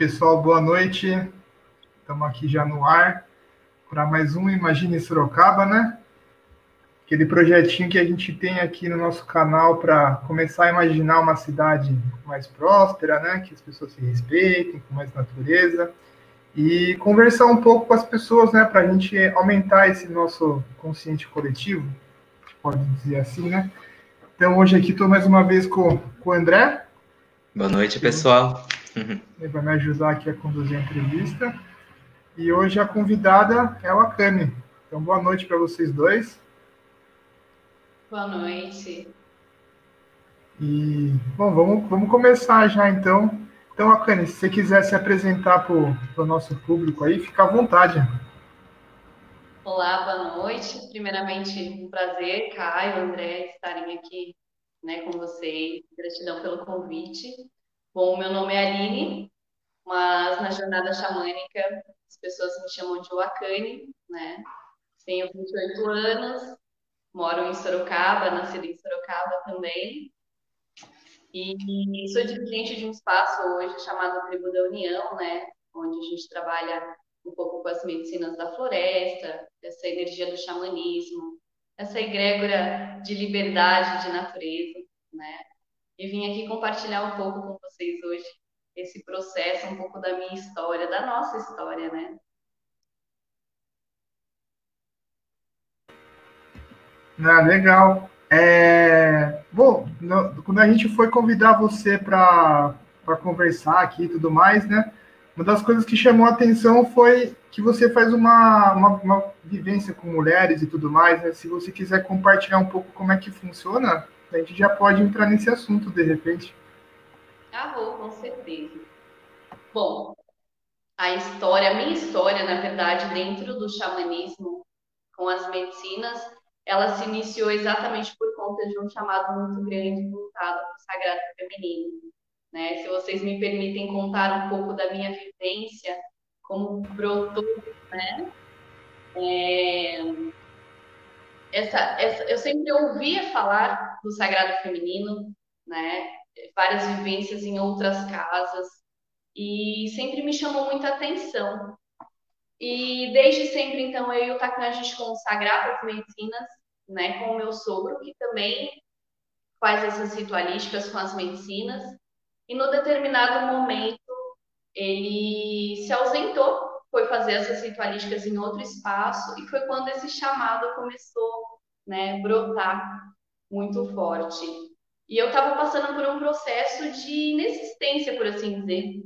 pessoal, boa noite. Estamos aqui já no ar para mais um Imagine Sorocaba, né? Aquele projetinho que a gente tem aqui no nosso canal para começar a imaginar uma cidade mais próspera, né? Que as pessoas se respeitem, com mais natureza. E conversar um pouco com as pessoas, né? Para a gente aumentar esse nosso consciente coletivo, pode dizer assim, né? Então, hoje aqui estou mais uma vez com, com o André. Boa noite, pessoal. Ele vai me ajudar aqui a conduzir a entrevista. E hoje a convidada é o Akane. Então, boa noite para vocês dois. Boa noite. E, bom, vamos, vamos começar já então. Então, Akane, se você quiser se apresentar para o nosso público aí, fica à vontade. Olá, boa noite. Primeiramente, um prazer, Caio, André, estarem aqui né, com vocês. Gratidão pelo convite. Bom, meu nome é Aline, mas na jornada xamânica as pessoas me chamam de Wakane, né? Tenho 28 anos, moro em Sorocaba, nasci em Sorocaba também. E sou dirigente de um espaço hoje chamado Tribo da União, né? Onde a gente trabalha um pouco com as medicinas da floresta, essa energia do xamanismo, essa egrégora de liberdade de natureza, né? E vim aqui compartilhar um pouco com vocês hoje esse processo, um pouco da minha história, da nossa história, né? Ah, legal. É... Bom, no, quando a gente foi convidar você para conversar aqui e tudo mais, né? Uma das coisas que chamou a atenção foi que você faz uma, uma, uma vivência com mulheres e tudo mais. Né? Se você quiser compartilhar um pouco como é que funciona, a gente já pode entrar nesse assunto de repente. Ah, vou, com certeza. Bom, a história, a minha história, na verdade, dentro do xamanismo com as medicinas, ela se iniciou exatamente por conta de um chamado muito grande voltado para o sagrado feminino. Né? Se vocês me permitem contar um pouco da minha vivência, como brotou, né? É, essa, essa, eu sempre ouvia falar do sagrado feminino, né? Várias vivências em outras casas e sempre me chamou muita atenção. E desde sempre, então, eu e o Takan, a gente consagrava as medicinas, né? Com o meu sogro, que também faz essas ritualísticas com as medicinas. E no determinado momento, ele se ausentou foi fazer essas ritualísticas em outro espaço e foi quando esse chamado começou, né, brotar muito forte. E eu estava passando por um processo de inexistência, por assim dizer,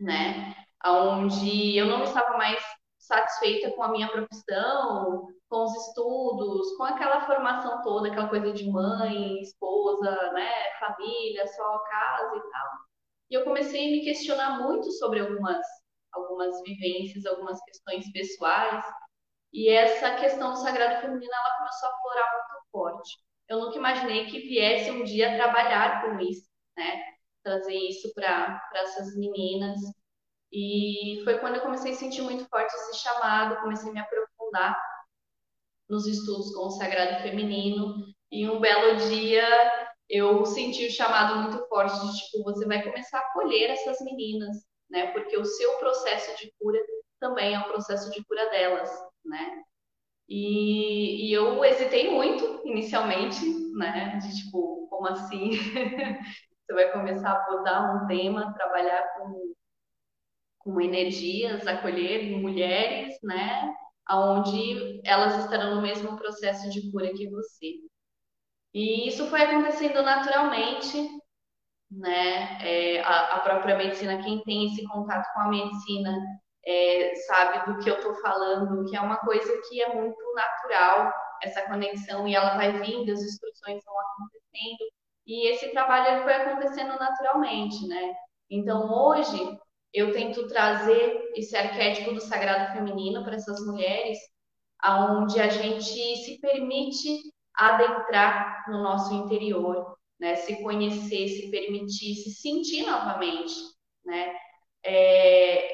né, onde eu não estava mais satisfeita com a minha profissão, com os estudos, com aquela formação toda, aquela coisa de mãe, esposa, né, família, só casa e tal. E eu comecei a me questionar muito sobre algumas algumas vivências, algumas questões pessoais. E essa questão do sagrado feminino ela começou a florar muito forte. Eu nunca imaginei que viesse um dia trabalhar com isso, né? Trazer isso para essas meninas. E foi quando eu comecei a sentir muito forte esse chamado, comecei a me aprofundar nos estudos com o sagrado feminino. E um belo dia eu senti o chamado muito forte de tipo, você vai começar a acolher essas meninas, né? Porque o seu processo de cura também é um processo de cura delas, né? E, e eu hesitei muito inicialmente, né? De tipo, como assim? Você vai começar a abordar um tema, trabalhar com, com energias, acolher mulheres, né? Onde elas estarão no mesmo processo de cura que você. E isso foi acontecendo naturalmente, né? É, a, a, própria medicina, quem tem esse contato com a medicina, é, sabe do que eu estou falando, que é uma coisa que é muito natural, essa conexão, e ela vai vindo, as instruções vão acontecendo, e esse trabalho foi acontecendo naturalmente, né? Então, hoje, eu tento trazer esse arquétipo do sagrado feminino para essas mulheres, aonde a gente se permite adentrar no nosso interior, né? Se conhecer, se permitir, se sentir novamente, né? É,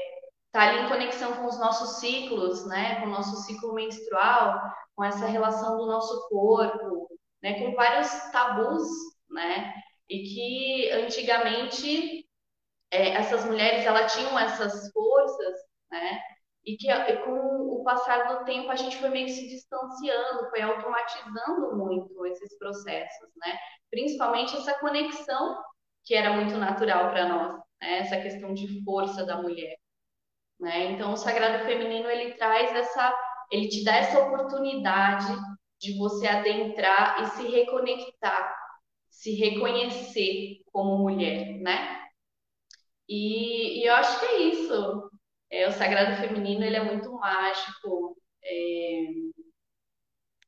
tá ali em conexão com os nossos ciclos, né? Com o nosso ciclo menstrual, com essa relação do nosso corpo, né? Com vários tabus, né? E que antigamente é, essas mulheres elas tinham essas forças, né? E que com passar do tempo a gente foi meio que se distanciando, foi automatizando muito esses processos, né? Principalmente essa conexão que era muito natural para nós, né? essa questão de força da mulher. Né? Então, o sagrado feminino ele traz essa, ele te dá essa oportunidade de você adentrar e se reconectar, se reconhecer como mulher, né? E, e eu acho que é isso. É, o sagrado feminino ele é muito mágico. É,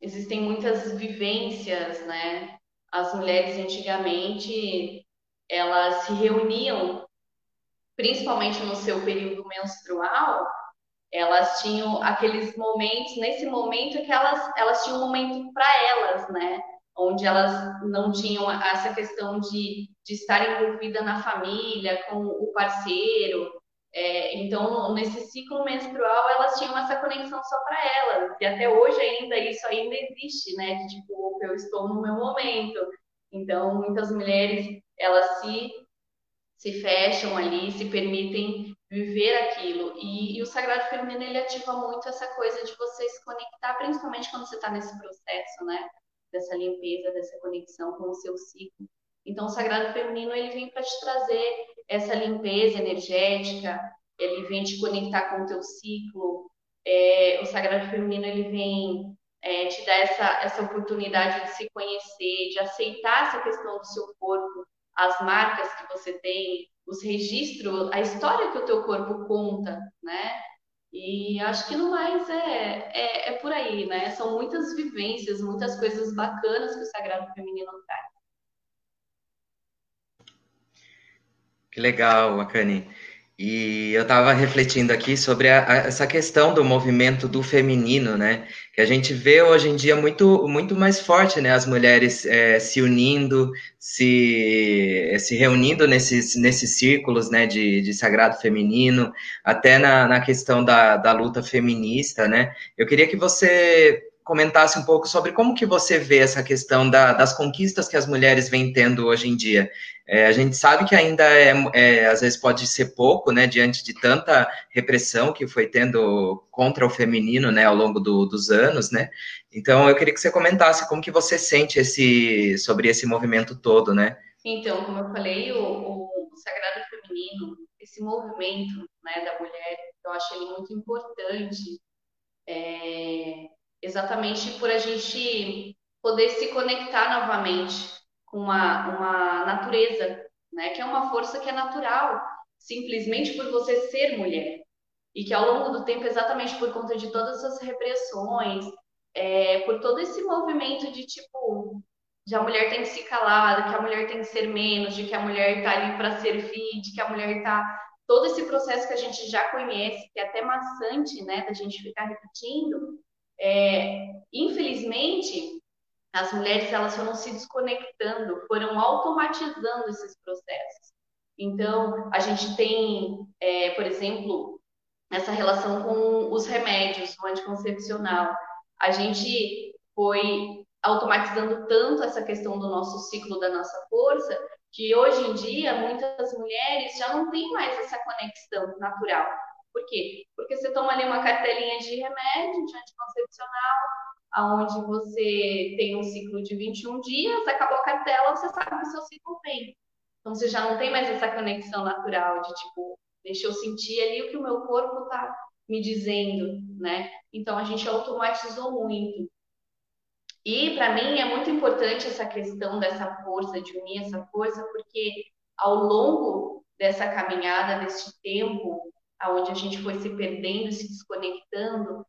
existem muitas vivências, né? As mulheres antigamente elas se reuniam, principalmente no seu período menstrual, elas tinham aqueles momentos, nesse momento que elas, elas tinham um momento para elas, né? Onde elas não tinham essa questão de, de estar envolvida na família, com o parceiro. É, então, nesse ciclo menstrual, elas tinham essa conexão só para elas. E até hoje ainda, isso ainda existe, né? De tipo, eu estou no meu momento. Então, muitas mulheres, elas se, se fecham ali, se permitem viver aquilo. E, e, o Sagrado Feminino, ele ativa muito essa coisa de você se conectar, principalmente quando você está nesse processo, né? Dessa limpeza, dessa conexão com o seu ciclo. Então, o Sagrado Feminino, ele vem para te trazer essa limpeza energética, ele vem te conectar com o teu ciclo. É, o Sagrado Feminino, ele vem é, te dar essa, essa oportunidade de se conhecer, de aceitar essa questão do seu corpo, as marcas que você tem, os registros, a história que o teu corpo conta, né? E acho que no mais é, é, é por aí, né? São muitas vivências, muitas coisas bacanas que o Sagrado Feminino traz. Que legal, Akane. E eu estava refletindo aqui sobre a, a, essa questão do movimento do feminino, né? Que a gente vê hoje em dia muito, muito mais forte, né? As mulheres é, se unindo, se, se reunindo nesses, nesses círculos, né? De, de sagrado feminino, até na, na questão da, da luta feminista, né? Eu queria que você comentasse um pouco sobre como que você vê essa questão da, das conquistas que as mulheres vêm tendo hoje em dia. É, a gente sabe que ainda é, é, às vezes pode ser pouco, né, diante de tanta repressão que foi tendo contra o feminino, né, ao longo do, dos anos, né. Então, eu queria que você comentasse como que você sente esse sobre esse movimento todo, né. Então, como eu falei, o, o Sagrado Feminino, esse movimento, né, da mulher, eu acho ele muito importante. É, exatamente por a gente poder se conectar novamente com uma, uma natureza, né? Que é uma força que é natural, simplesmente por você ser mulher. E que ao longo do tempo, exatamente por conta de todas as repressões, é, por todo esse movimento de tipo, de a mulher tem que se calar, que a mulher tem que ser menos, de que a mulher está ali para servir, de que a mulher está todo esse processo que a gente já conhece, que é até maçante, né, da gente ficar repetindo, é, infelizmente, as mulheres elas foram se desconectando, foram automatizando esses processos. Então, a gente tem, é, por exemplo, essa relação com os remédios, o anticoncepcional. A gente foi automatizando tanto essa questão do nosso ciclo, da nossa força, que hoje em dia muitas mulheres já não têm mais essa conexão natural. Por quê? Porque você toma ali uma cartelinha de remédio, de anticoncepcional, aonde você tem um ciclo de 21 dias, acabou a cartela, você sabe que o seu ciclo vem. Então você já não tem mais essa conexão natural de tipo, deixa eu sentir ali o que o meu corpo tá me dizendo, né? Então a gente automatizou muito. E para mim é muito importante essa questão dessa força, de unir essa força, porque ao longo dessa caminhada, desse tempo, aonde a gente foi se perdendo, se desconectando,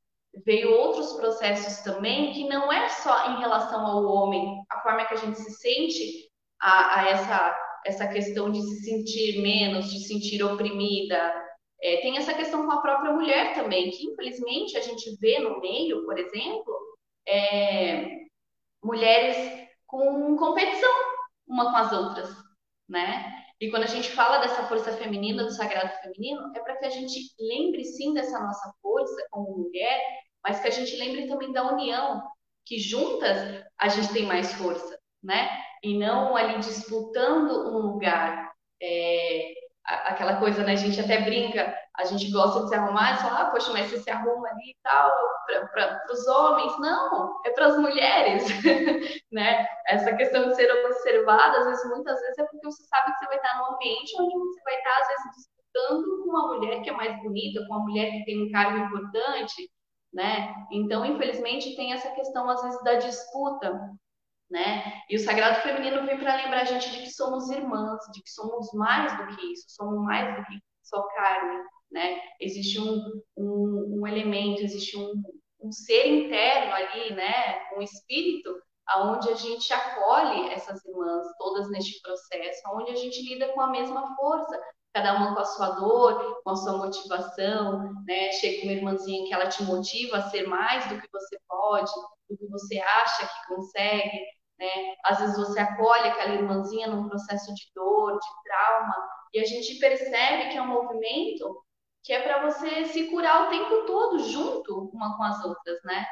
veio outros processos também que não é só em relação ao homem, a forma que a gente se sente a, a essa essa questão de se sentir menos, de se sentir oprimida. É, tem essa questão com a própria mulher também, que infelizmente a gente vê no meio, por exemplo, é, mulheres com competição uma com as outras, né? E quando a gente fala dessa força feminina, do sagrado feminino, é para que a gente lembre sim dessa nossa força como mulher, mas que a gente lembre também da união, que juntas a gente tem mais força, né? E não ali disputando um lugar. É, aquela coisa, né? A gente até brinca, a gente gosta de se arrumar e fala, ah, poxa, mas você se arruma ali e tal, para os homens. Não, é para as mulheres, né? Essa questão de ser observada, às vezes, muitas vezes é porque você sabe que você vai estar num ambiente onde você vai estar, às vezes, disputando com uma mulher que é mais bonita, com uma mulher que tem um cargo importante, né? Então, infelizmente, tem essa questão, às vezes, da disputa, né? E o sagrado feminino vem para lembrar a gente de que somos irmãs, de que somos mais do que isso, somos mais do que só carne, né? Existe um, um, um elemento, existe um, um ser interno ali, né? Um espírito aonde a gente acolhe essas irmãs todas neste processo, onde a gente lida com a mesma força, cada uma com a sua dor, com a sua motivação, né? Chega uma irmãzinha que ela te motiva a ser mais do que você pode, do que você acha que consegue, né? Às vezes você acolhe aquela irmãzinha num processo de dor, de trauma, e a gente percebe que é um movimento que é para você se curar o tempo todo junto uma com as outras, né?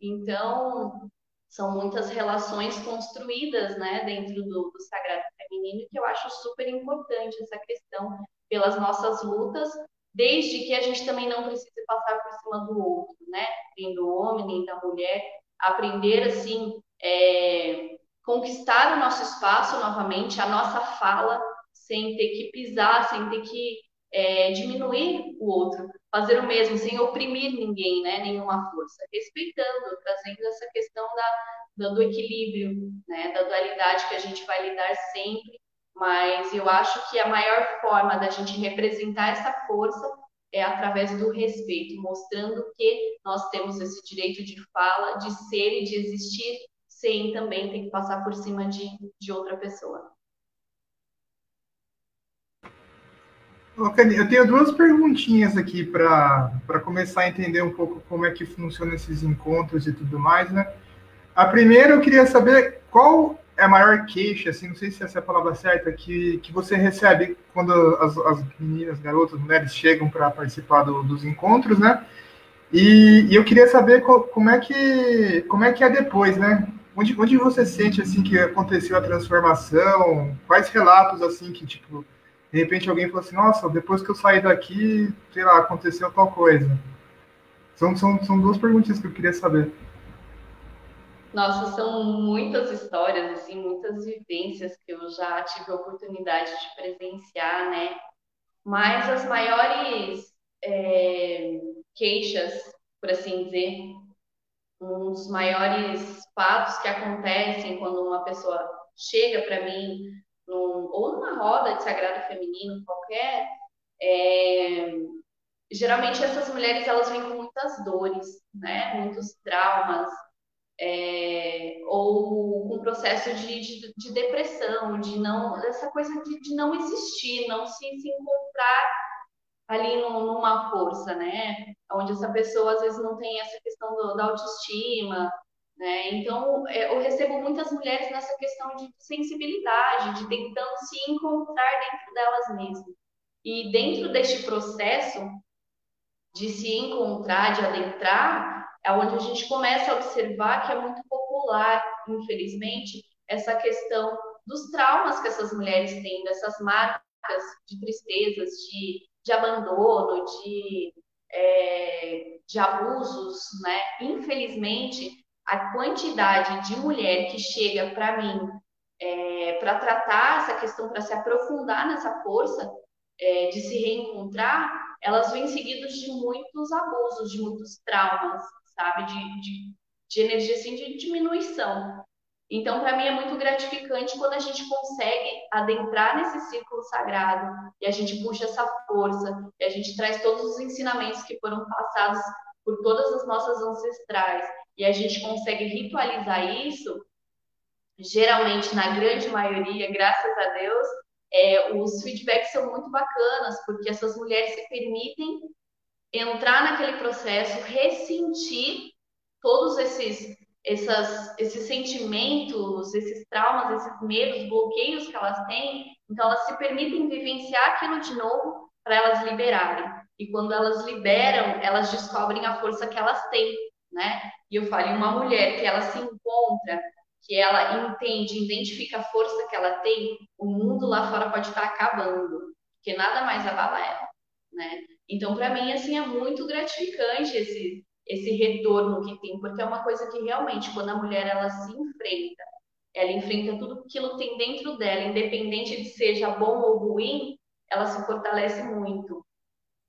Então, são muitas relações construídas, né, dentro do, do sagrado feminino, que eu acho super importante essa questão pelas nossas lutas, desde que a gente também não precise passar por cima do outro, né? Nem do homem, nem da mulher, aprender assim é, conquistar o nosso espaço novamente, a nossa fala, sem ter que pisar, sem ter que é, diminuir o outro, fazer o mesmo, sem oprimir ninguém, né, nenhuma força, respeitando, trazendo essa questão da, do equilíbrio, né, da dualidade que a gente vai lidar sempre, mas eu acho que a maior forma da gente representar essa força é através do respeito, mostrando que nós temos esse direito de fala, de ser e de existir, sem também ter que passar por cima de, de outra pessoa. Eu tenho duas perguntinhas aqui para começar a entender um pouco como é que funcionam esses encontros e tudo mais, né? A primeira eu queria saber qual é a maior queixa, assim, não sei se essa é a palavra certa, que, que você recebe quando as, as meninas, garotas, mulheres chegam para participar do, dos encontros, né? E, e, eu queria saber co, como é que como é que é depois, né? Onde, onde você sente assim que aconteceu a transformação? Quais relatos assim que tipo de repente alguém falou assim, nossa, depois que eu saí daqui, sei lá, aconteceu tal coisa. São, são, são duas perguntas que eu queria saber. Nossa, são muitas histórias, assim, muitas vivências que eu já tive a oportunidade de presenciar, né? Mas as maiores é, queixas, por assim dizer, um dos maiores fatos que acontecem quando uma pessoa chega para mim, num, ou numa roda de sagrado feminino qualquer, é, geralmente essas mulheres elas vêm com muitas dores, né? Muitos traumas, é, ou com processo de, de, de, depressão, de não, essa coisa de, de não existir, não se, se encontrar ali no, numa força, né? Onde essa pessoa às vezes não tem essa questão do, da autoestima, né? Então, é, eu recebo muitas mulheres nessa questão de sensibilidade, de tentando se encontrar dentro delas mesmas. E dentro deste processo de se encontrar, de adentrar, é onde a gente começa a observar que é muito popular, infelizmente, essa questão dos traumas que essas mulheres têm, dessas marcas de tristezas, de de abandono, de, é, de abusos, né? Infelizmente, a quantidade de mulher que chega para mim é, para tratar essa questão, para se aprofundar nessa força é, de se reencontrar, elas vêm seguidas de muitos abusos, de muitos traumas, sabe? De, de, de energia assim, de diminuição. Então, para mim é muito gratificante quando a gente consegue adentrar nesse círculo sagrado e a gente puxa essa força e a gente traz todos os ensinamentos que foram passados por todas as nossas ancestrais e a gente consegue ritualizar isso. Geralmente, na grande maioria, graças a Deus, é, os feedbacks são muito bacanas porque essas mulheres se permitem entrar naquele processo, ressentir todos esses essas, esses sentimentos, esses traumas, esses medos, bloqueios que elas têm, então elas se permitem vivenciar aquilo de novo para elas liberarem. E quando elas liberam, elas descobrem a força que elas têm, né? E eu falo, uma mulher que ela se encontra, que ela entende, identifica a força que ela tem, o mundo lá fora pode estar acabando. porque nada mais abala ela, né? Então, para mim, assim, é muito gratificante esse, esse retorno que tem, porque é uma coisa que realmente, quando a mulher ela se enfrenta, ela enfrenta tudo aquilo que tem dentro dela, independente de seja bom ou ruim, ela se fortalece muito,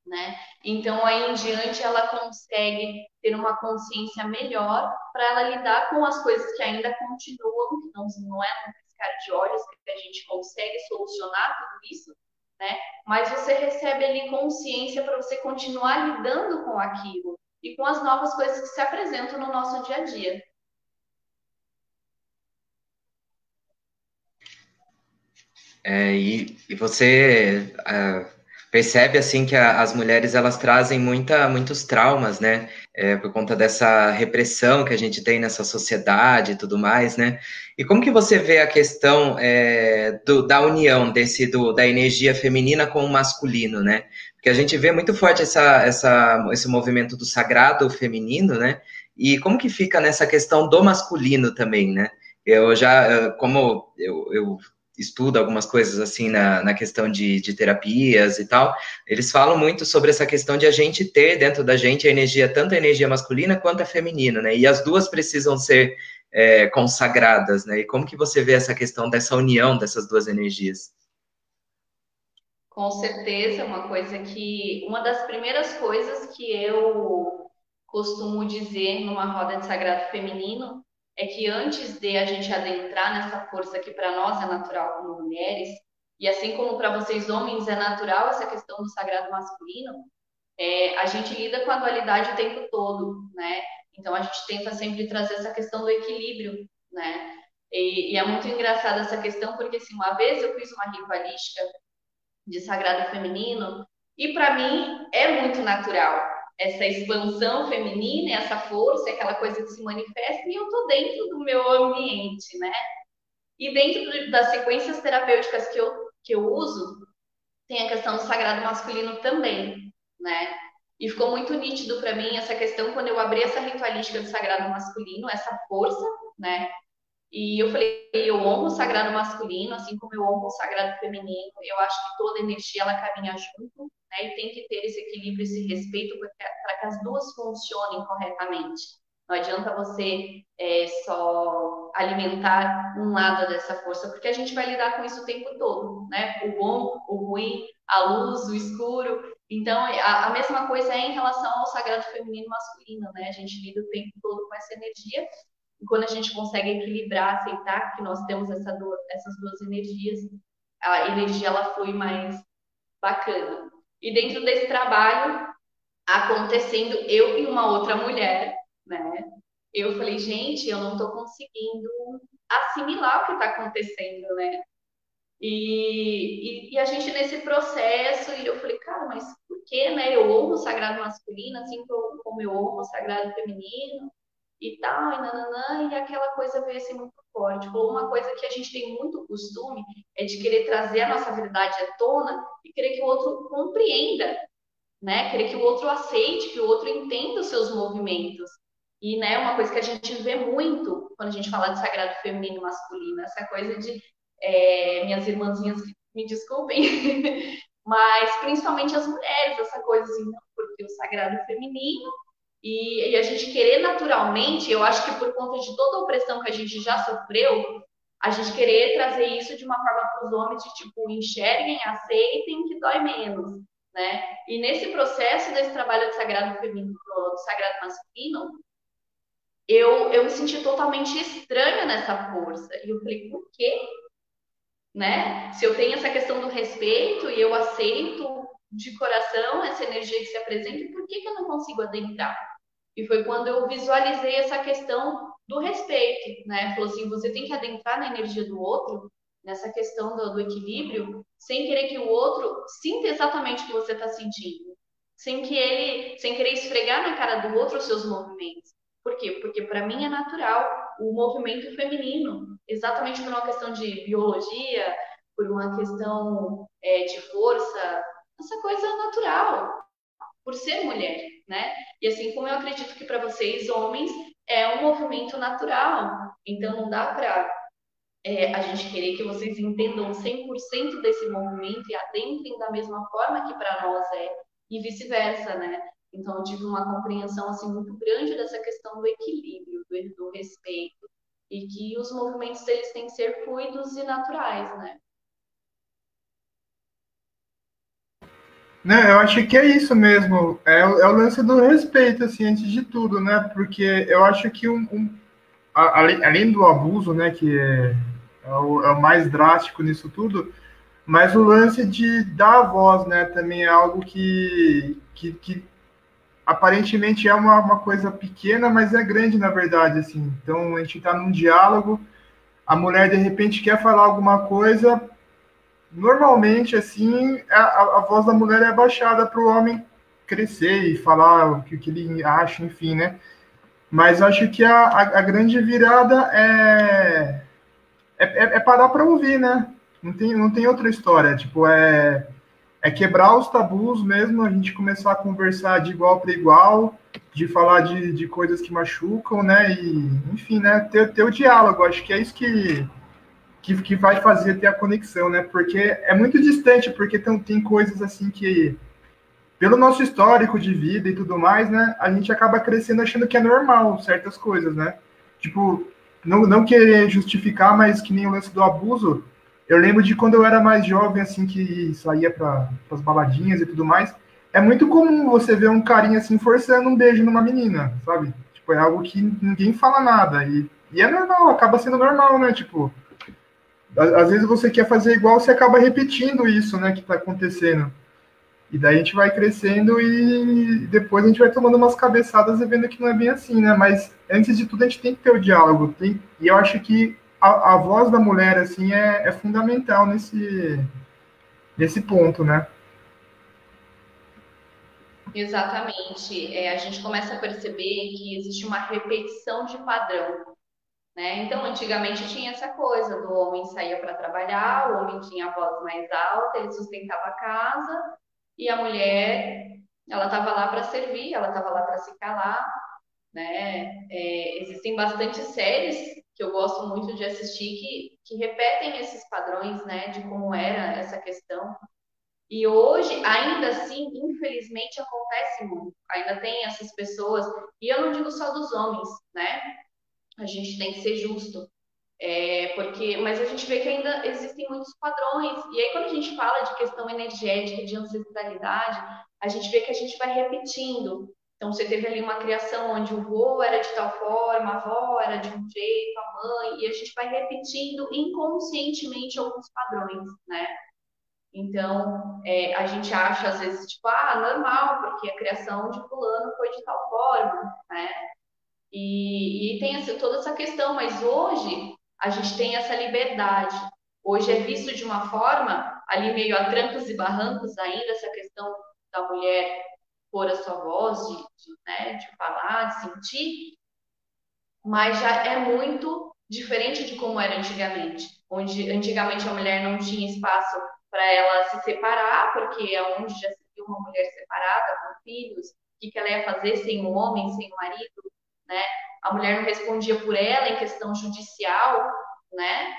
né? Então, aí em diante, ela consegue ter uma consciência melhor para ela lidar com as coisas que ainda continuam, que não, não é um piscar de olhos que a gente consegue solucionar tudo isso, né? Mas você recebe ali consciência para você continuar lidando com aquilo e com as novas coisas que se apresentam no nosso dia a dia. É, e, e você uh, percebe assim que a, as mulheres elas trazem muita, muitos traumas, né? É, por conta dessa repressão que a gente tem nessa sociedade e tudo mais, né? E como que você vê a questão é, do, da união desse do, da energia feminina com o masculino, né? Porque a gente vê muito forte essa, essa, esse movimento do sagrado feminino, né? E como que fica nessa questão do masculino também, né? Eu já, como eu, eu estuda algumas coisas assim na, na questão de, de terapias e tal, eles falam muito sobre essa questão de a gente ter dentro da gente a energia, tanto a energia masculina quanto a feminina, né? E as duas precisam ser é, consagradas, né? E como que você vê essa questão dessa união dessas duas energias? Com certeza, uma coisa que uma das primeiras coisas que eu costumo dizer numa roda de sagrado feminino é que antes de a gente adentrar nessa força que para nós é natural como mulheres, e assim como para vocês homens é natural essa questão do sagrado masculino, é, a gente lida com a dualidade o tempo todo, né? Então a gente tenta sempre trazer essa questão do equilíbrio, né? E, e é muito engraçada essa questão porque assim, uma vez eu fiz uma ritualística de sagrado feminino e para mim é muito natural essa expansão feminina, essa força, aquela coisa que se manifesta, e eu estou dentro do meu ambiente, né? E dentro das sequências terapêuticas que eu, que eu uso, tem a questão do sagrado masculino também, né? E ficou muito nítido para mim essa questão quando eu abri essa ritualística do sagrado masculino, essa força, né? E eu falei, eu honro o sagrado masculino, assim como eu honro o sagrado feminino. Eu acho que toda energia ela caminha junto, né? E tem que ter esse equilíbrio, esse respeito para que as duas funcionem corretamente. Não adianta você é, só alimentar um lado dessa força, porque a gente vai lidar com isso o tempo todo, né? O bom, o ruim, a luz, o escuro. Então, a, a mesma coisa é em relação ao sagrado feminino e masculino, né? A gente lida o tempo todo com essa energia. E quando a gente consegue equilibrar, aceitar que nós temos essa essas duas energias, a energia ela flui mais bacana. E dentro desse trabalho, acontecendo eu e uma outra mulher, né? Eu falei, gente, eu não estou conseguindo assimilar o que está acontecendo, né? E, e, e, a gente nesse processo, e eu falei, cara, mas por que, né? Eu honro o sagrado masculino, assim como eu honro o sagrado feminino e tal, e nananã, e aquela coisa veio assim muito forte. Falou uma coisa que a gente tem muito costume é de querer trazer a nossa verdade à tona e querer que o outro compreenda, né? Querer que o outro aceite, que o outro entenda os seus movimentos. E, né, uma coisa que a gente vê muito quando a gente fala de sagrado feminino e masculino, essa coisa de é, minhas irmãzinhas me desculpem, mas principalmente as mulheres, essa coisa assim, não, porque o sagrado feminino e, e, a gente querer naturalmente, eu acho que por conta de toda a opressão que a gente já sofreu, a gente querer trazer isso de uma forma para os homens de tipo, enxerguem, aceitem que dói menos, né? E nesse processo desse trabalho de sagrado feminino, do sagrado masculino, eu, eu me senti totalmente estranha nessa força. E eu falei, por quê? Né? Se eu tenho essa questão do respeito e eu aceito de coração essa energia que se apresenta, por que, que eu não consigo adentrar? E foi quando eu visualizei essa questão do respeito, né? Falou assim, você tem que adentrar na energia do outro, nessa questão do, do equilíbrio, sem querer que o outro sinta exatamente o que você está sentindo, sem que ele, sem querer esfregar na cara do outro os seus movimentos. Por quê? Porque para mim é natural o movimento feminino, exatamente por uma questão de biologia, por uma questão é, de força, essa coisa natural, por ser mulher, né? E assim como eu acredito que para vocês, homens, é um movimento natural. Então não dá para é, a gente querer que vocês entendam 100% desse movimento e adentrem da mesma forma que para nós é, e vice-versa, né? Então, eu tive uma compreensão assim muito grande dessa questão do equilíbrio, do, respeito, e que os movimentos eles têm que ser fluidos e naturais, né? Né, eu acho que é isso mesmo. É, é, o lance do respeito, assim, antes de tudo, né? Porque eu acho que um, um além, além, do abuso, né, que é, é, o, é, o, mais drástico nisso tudo, mas o lance de dar voz, né, também é algo que, que, que aparentemente é uma, uma coisa pequena, mas é grande na verdade, assim. Então a gente está num diálogo, a mulher de repente quer falar alguma coisa, normalmente, assim, a, a voz da mulher é baixada para o homem crescer e falar o que, que, ele acha, enfim, né? Mas acho que a, a, a grande virada é, é, é, é parar para ouvir, né? Não tem, não tem outra história. Tipo, é, é quebrar os tabus mesmo, a gente começar a conversar de igual para igual, de falar de, de coisas que machucam, né? E, enfim, né? Ter, ter o diálogo. Acho que é isso que, que, que vai fazer ter a conexão, né? Porque é muito distante, porque tem, tem coisas assim que, pelo nosso histórico de vida e tudo mais, né? A gente acaba crescendo achando que é normal certas coisas, né? Tipo, não, não querer justificar, mas que nem o lance do abuso. Eu lembro de quando eu era mais jovem, assim, que saía para as baladinhas e tudo mais. É muito comum você ver um carinha assim forçando um beijo numa menina, sabe? Tipo, é algo que ninguém fala nada. E, e é normal, acaba sendo normal, né? Tipo, às vezes você quer fazer igual, você acaba repetindo isso, né, que está acontecendo. E daí a gente vai crescendo e depois a gente vai tomando umas cabeçadas e vendo que não é bem assim, né? Mas antes de tudo a gente tem que ter o diálogo. Tem, e eu acho que a, a voz da mulher, assim, é, é fundamental nesse, nesse ponto, né? Exatamente. É, a gente começa a perceber que existe uma repetição de padrão. Né? Então, antigamente tinha essa coisa do homem saía para trabalhar, o homem tinha a voz mais alta, ele sustentava a casa, e a mulher, ela estava lá para servir, ela estava lá para se calar, né? É, existem bastante séries que eu gosto muito de assistir que, que repetem esses padrões, né, de como era essa questão. E hoje, ainda assim, infelizmente, acontece muito. Ainda tem essas pessoas, e eu não digo só dos homens, né? A gente tem que ser justo. É, porque, mas a gente vê que ainda existem muitos padrões. E aí, quando a gente fala de questão energética, de ancestralidade, a gente vê que a gente vai repetindo. Então, você teve ali uma criação onde o vô era de tal forma, a avó era de um jeito, a mãe, e a gente vai repetindo inconscientemente alguns padrões, né? Então, é, a gente acha, às vezes, tipo, ah, normal, porque a criação de fulano foi de tal forma, né? E, e tem assim, toda essa questão, mas hoje a gente tem essa liberdade. Hoje é visto de uma forma, ali meio a trancos e barrancos ainda, essa questão da mulher pôr a sua voz, de, de, né, de falar, de sentir, mas já é muito diferente de como era antigamente, onde antigamente a mulher não tinha espaço para ela se separar, porque é onde já se viu uma mulher separada, com filhos, o que, que ela ia fazer sem o homem, sem o marido, né? A mulher não respondia por ela em questão judicial, né?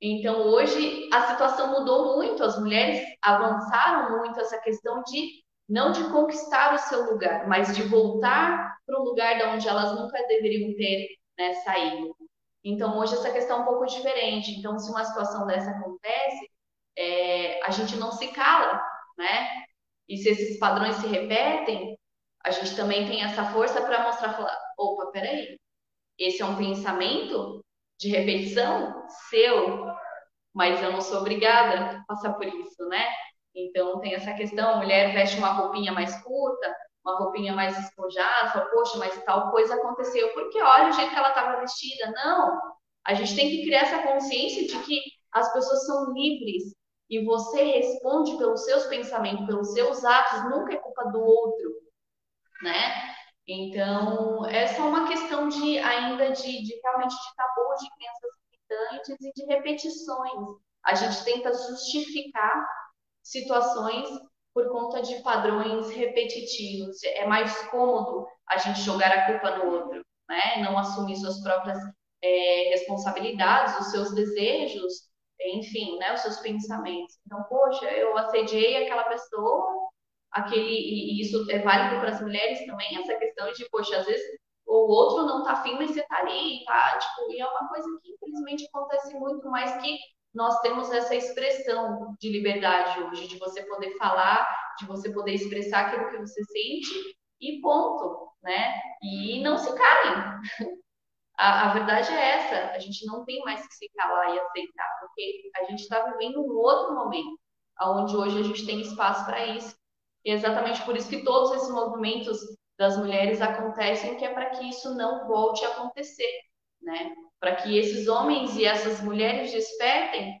Então hoje a situação mudou muito, as mulheres avançaram muito essa questão de não de conquistar o seu lugar, mas de voltar para o lugar de onde elas nunca deveriam ter né, saído. Então hoje essa questão é um pouco diferente. Então se uma situação dessa acontece, é, a gente não se cala, né? E se esses padrões se repetem, a gente também tem essa força para mostrar, falar, opa, peraí, esse é um pensamento de repetição seu, mas eu não sou obrigada a passar por isso, né? Então tem essa questão, a mulher veste uma roupinha mais curta, uma roupinha mais espojada, fala, poxa, mas tal coisa aconteceu, porque olha o jeito que ela estava vestida. Não, a gente tem que criar essa consciência de que as pessoas são livres e você responde pelos seus pensamentos, pelos seus atos, nunca é culpa do outro, né? Então, é só uma questão de ainda de, de realmente de tabu, de crenças limitantes e de repetições. A gente tenta justificar situações por conta de padrões repetitivos. É mais cômodo a gente jogar a culpa no outro, né? Não assumir suas próprias é, responsabilidades, os seus desejos, enfim, né, os seus pensamentos. Então, poxa, eu assediei aquela pessoa, aquele e isso é válido para as mulheres também, essa questão de, poxa, às vezes o outro não tá afim, mas você tá ali, tá? Tipo, e é uma coisa que infelizmente acontece muito mais que nós temos essa expressão de liberdade hoje, de você poder falar, de você poder expressar aquilo que você sente e ponto, né? E não se calem. A, a verdade é essa, a gente não tem mais que se calar e aceitar, porque a gente está vivendo um outro momento, onde hoje a gente tem espaço para isso. E é exatamente por isso que todos esses movimentos das mulheres acontecem, que é para que isso não volte a acontecer, né? Para que esses homens e essas mulheres despertem,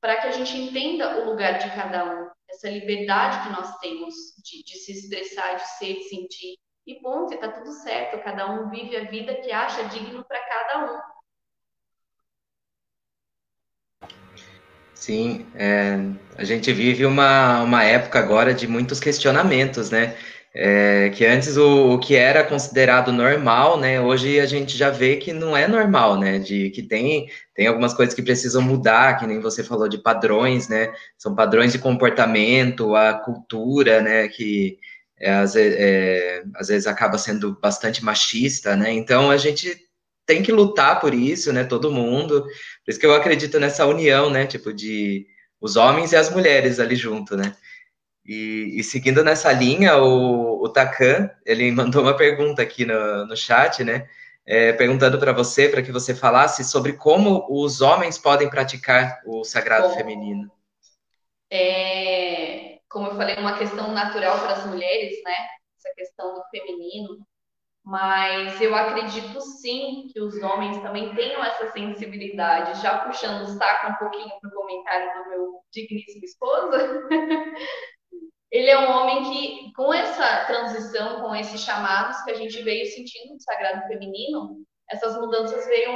para que a gente entenda o lugar de cada um, essa liberdade que nós temos de, de se expressar, de ser, de sentir. E ponto, está tudo certo, cada um vive a vida que acha digno para cada um. Sim, é, a gente vive uma, uma época agora de muitos questionamentos, né? É, que antes o, o, que era considerado normal, né? Hoje a gente já vê que não é normal, né? De que tem, tem algumas coisas que precisam mudar, que nem você falou de padrões, né? São padrões de comportamento, a cultura, né? Que é, às, é, às vezes acaba sendo bastante machista, né? Então a gente tem que lutar por isso, né? Todo mundo. Por isso que eu acredito nessa união, né? Tipo de os homens e as mulheres ali junto, né? E, e, seguindo nessa linha, o, o Takan, ele mandou uma pergunta aqui no, no chat, né? É, perguntando para você, para que você falasse sobre como os homens podem praticar o sagrado Bom, feminino. É, como eu falei, uma questão natural para as mulheres, né? Essa questão do feminino. Mas eu acredito sim que os homens também tenham essa sensibilidade. Já puxando o saco um pouquinho para o comentário do meu digníssimo esposo, ele é um homem que, com essa transição, com esses chamados que a gente veio sentindo do sagrado feminino, essas mudanças veio,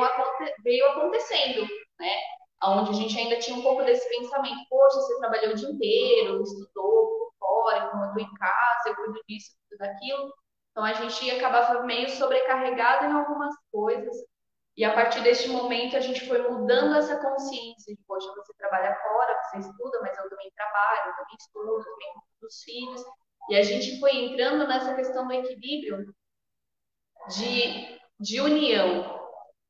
veio acontecendo, né? Onde a gente ainda tinha um pouco desse pensamento, poxa, você trabalhou o dia inteiro, estudou por fora, então eu em casa, eu cuido disso, cuido daquilo. Então a gente acabava meio sobrecarregado em algumas coisas. E a partir deste momento a gente foi mudando essa consciência de, poxa, você trabalha fora, você estuda, mas eu também trabalho, eu também estudo, eu também dos filhos. E a gente foi entrando nessa questão do equilíbrio de, de união.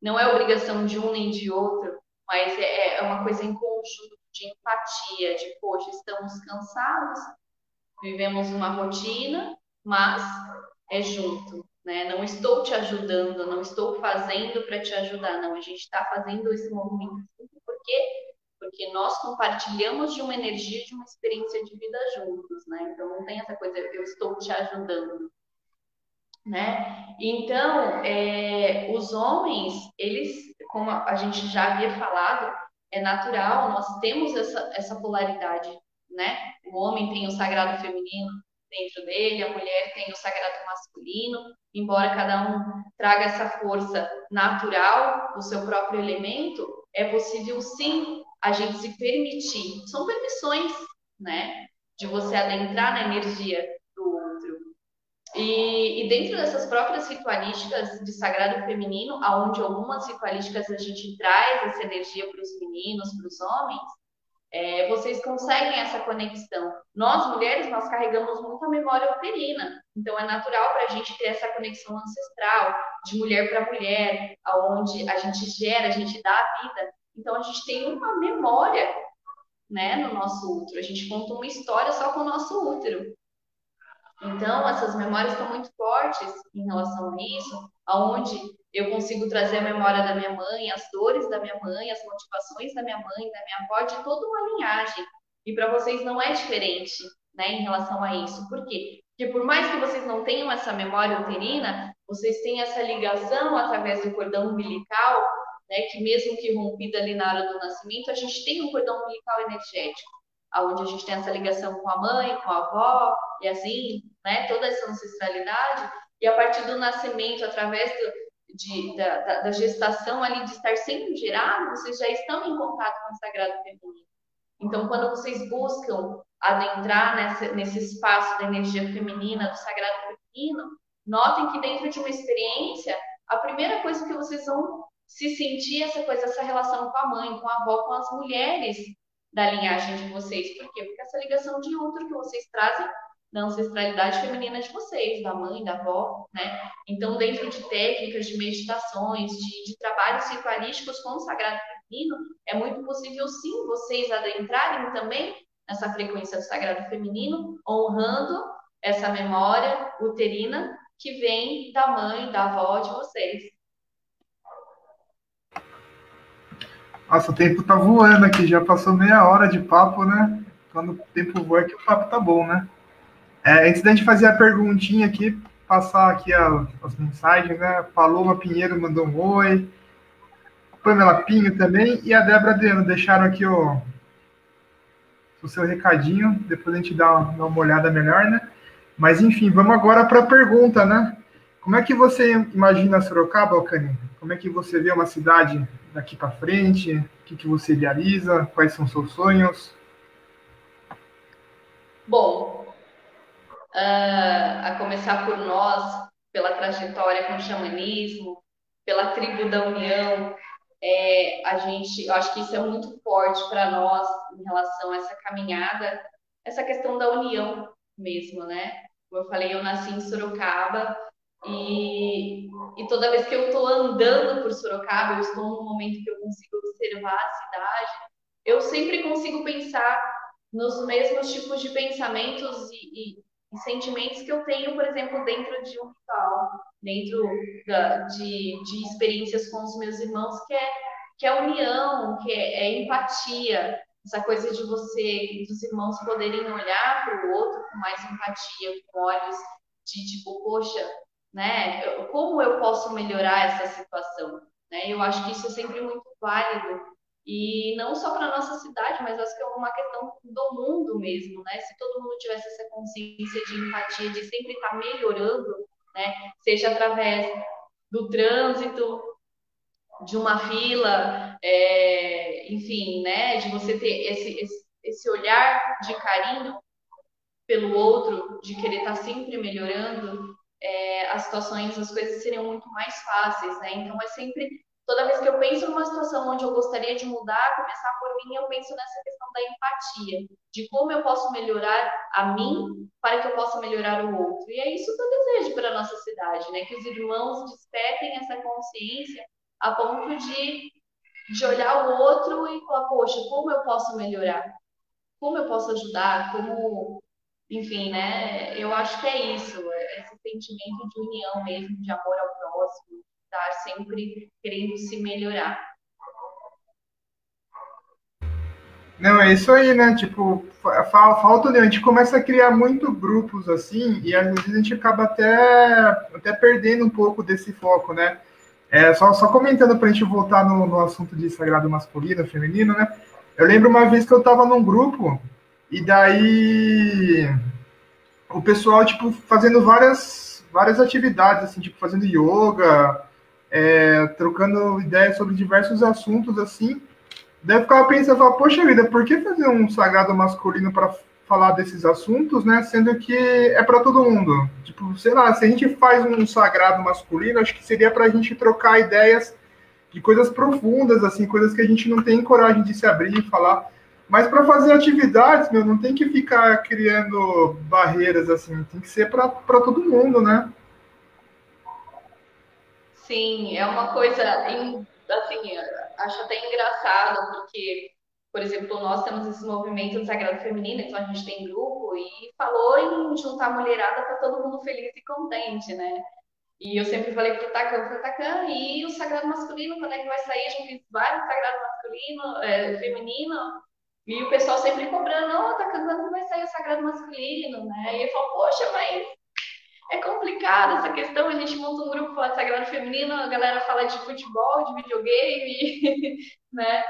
Não é obrigação de um nem de outro, mas é, é uma coisa em conjunto, de empatia, de, poxa, estamos cansados, vivemos uma rotina, mas é junto, né? Não estou te ajudando, não estou fazendo para te ajudar, não. A gente está fazendo esse movimento junto porque porque nós compartilhamos de uma energia, de uma experiência de vida juntos, né? Então não tem essa coisa, eu estou te ajudando, né? Então, é, os homens, eles, como a gente já havia falado, é natural, nós temos essa, essa polaridade, né? O homem tem o sagrado feminino dentro dele, a mulher tem o sagrado masculino, embora cada um traga essa força natural do seu próprio elemento, é possível sim a gente se permitir. São permissões, né? De você adentrar na energia do outro. E, e dentro dessas próprias ritualísticas de sagrado feminino, aonde algumas ritualísticas a gente traz essa energia para os meninos, para os homens, é, vocês conseguem essa conexão. Nós, mulheres, nós carregamos muita memória uterina, então é natural para a gente ter essa conexão ancestral, de mulher para mulher, aonde a gente gera, a gente dá a vida. Então a gente tem uma memória, né, no nosso útero. A gente conta uma história só com o nosso útero. Então essas memórias estão muito fortes em relação a isso, aonde eu consigo trazer a memória da minha mãe, as dores da minha mãe, as motivações da minha mãe, da minha avó, de toda uma linhagem. E para vocês não é diferente, né, em relação a isso. Por quê? Porque por mais que vocês não tenham essa memória uterina, vocês têm essa ligação através do cordão umbilical né, que mesmo que rompida ali na hora do nascimento, a gente tem um cordão umbilical energético, aonde a gente tem essa ligação com a mãe, com a avó, e assim, né, toda essa ancestralidade, e a partir do nascimento, através do, de, da, da, da, gestação ali, de estar sempre gerado, vocês já estão em contato com o sagrado feminino. Então, quando vocês buscam adentrar nessa, nesse espaço da energia feminina, do sagrado feminino, notem que dentro de uma experiência, a primeira coisa que vocês vão se sentir essa coisa, essa relação com a mãe, com a avó, com as mulheres da linhagem de vocês. Por quê? Porque essa ligação de outro que vocês trazem da ancestralidade feminina de vocês, da mãe, da avó, né? Então, dentro de técnicas, de meditações, de, de trabalhos ritualísticos com o sagrado feminino, é muito possível sim vocês adentrarem também nessa frequência do sagrado feminino, honrando essa memória uterina que vem da mãe, da avó de vocês. Nossa, o tempo tá voando aqui, já passou meia hora de papo, né? Quando o tempo voa é que o papo tá bom, né? É, antes da gente fazer a perguntinha aqui, passar aqui a, as mensagens, né? Paloma Pinheiro mandou um oi. Pamela Pinho também e a Débora Adriano deixaram aqui o, o seu recadinho. Depois a gente dá dá uma olhada melhor, né? Mas enfim, vamos agora para a pergunta, né? Como é que você imagina Sorocaba, Alcani? Como é que você vê uma cidade daqui para frente? O que, que você idealiza? Quais são seus sonhos? Bom, uh, a começar por nós, pela trajetória com o xamanismo, pela tribo da união. É, a gente, eu acho que isso é muito forte para nós em relação a essa caminhada, essa questão da união mesmo, né? Como eu falei, eu nasci em Sorocaba e, e toda vez que eu estou andando por Sorocaba, eu estou num momento que eu consigo observar a cidade, eu sempre consigo pensar nos mesmos tipos de pensamentos e, e, e sentimentos que eu tenho, por exemplo, dentro de um ritual, dentro da, de, de experiências com os meus irmãos, que é, que é união, que é, é empatia, essa coisa de você, dos irmãos poderem olhar para o outro com mais empatia, com olhos de tipo, poxa, né, como eu posso melhorar essa situação? Né? Eu acho que isso é sempre muito válido e não só para nossa cidade, mas acho que é uma questão do mundo mesmo, né? Se todo mundo tivesse essa consciência de empatia, de sempre estar tá melhorando, né? Seja através do trânsito, de uma fila, é, enfim, né? De você ter esse, esse, esse olhar de carinho pelo outro, de querer estar tá sempre melhorando, é, as situações, as coisas seriam muito mais fáceis, né? Então é sempre toda vez que eu penso numa situação onde eu gostaria de mudar, começar por mim, eu penso nessa questão da empatia, de como eu posso melhorar a mim para que eu possa melhorar o outro. E é isso que eu desejo para a nossa cidade, né? Que os irmãos despertem essa consciência a ponto de, de olhar o outro e falar, poxa, como eu posso melhorar? Como eu posso ajudar? Como, enfim, né? Eu acho que é isso, é esse sentimento de união mesmo, de amor ao próximo, estar sempre querendo se melhorar. Não, é isso aí, né? Tipo, falta. A gente começa a criar muito grupos assim, e às vezes a gente acaba até, até perdendo um pouco desse foco, né? É, só, só comentando para a gente voltar no, no assunto de sagrado masculino, feminino, né? Eu lembro uma vez que eu estava num grupo, e daí o pessoal, tipo, fazendo várias, várias atividades, assim, tipo, fazendo yoga, é, trocando ideias sobre diversos assuntos assim. Daí eu ficava pensando, falava, poxa vida, por que fazer um sagrado masculino para falar desses assuntos, né? Sendo que é para todo mundo. Tipo, sei lá, se a gente faz um sagrado masculino, acho que seria para a gente trocar ideias de coisas profundas, assim, coisas que a gente não tem coragem de se abrir e falar. Mas para fazer atividades, meu, não tem que ficar criando barreiras assim, tem que ser para todo mundo, né? Sim, é uma coisa, assim, acho até engraçado, porque, por exemplo, nós temos esse movimento do Sagrado Feminino, então a gente tem grupo e falou em juntar a mulherada para todo mundo feliz e contente, né? E eu sempre falei pro Tacan, pro Tacan, e o Sagrado Masculino, quando é que vai sair? Gente fez vários Sagrado Masculino, é, Feminino, e o pessoal sempre cobrando, ó, oh, Tacan, quando vai sair o Sagrado Masculino, né? E eu falo, poxa, mas é complicado essa questão. A gente monta um grupo lá de Sagrado Feminino, a galera fala de futebol, de videogame, né?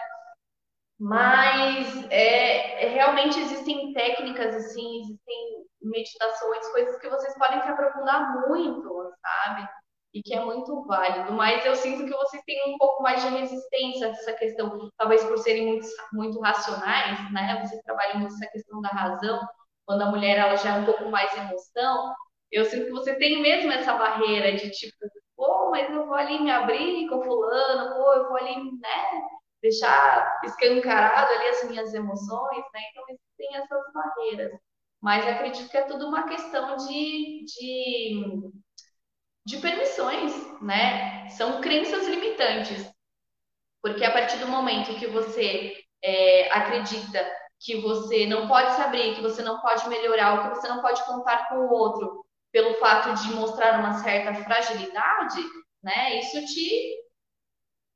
Mas é, é, realmente existem técnicas, assim, existem meditações, coisas que vocês podem se aprofundar muito, sabe? E que é muito válido. Mas eu sinto que vocês têm um pouco mais de resistência a essa questão, talvez por serem muito, muito racionais, né? Vocês trabalham muito essa questão da razão, quando a mulher ela já é um pouco mais emoção, eu sinto que você tem mesmo essa barreira de tipo, pô, mas eu vou ali me abrir com fulano, pô, eu vou ali, né, deixar escancarado ali as minhas emoções, né? Então existem essas barreiras. Mas acredito que é tudo uma questão de, de, de permissões, né? São crenças limitantes. Porque a partir do momento que você é, acredita que você não pode se abrir, que você não pode melhorar, ou que você não pode contar com o outro pelo fato de mostrar uma certa fragilidade, né? Isso te,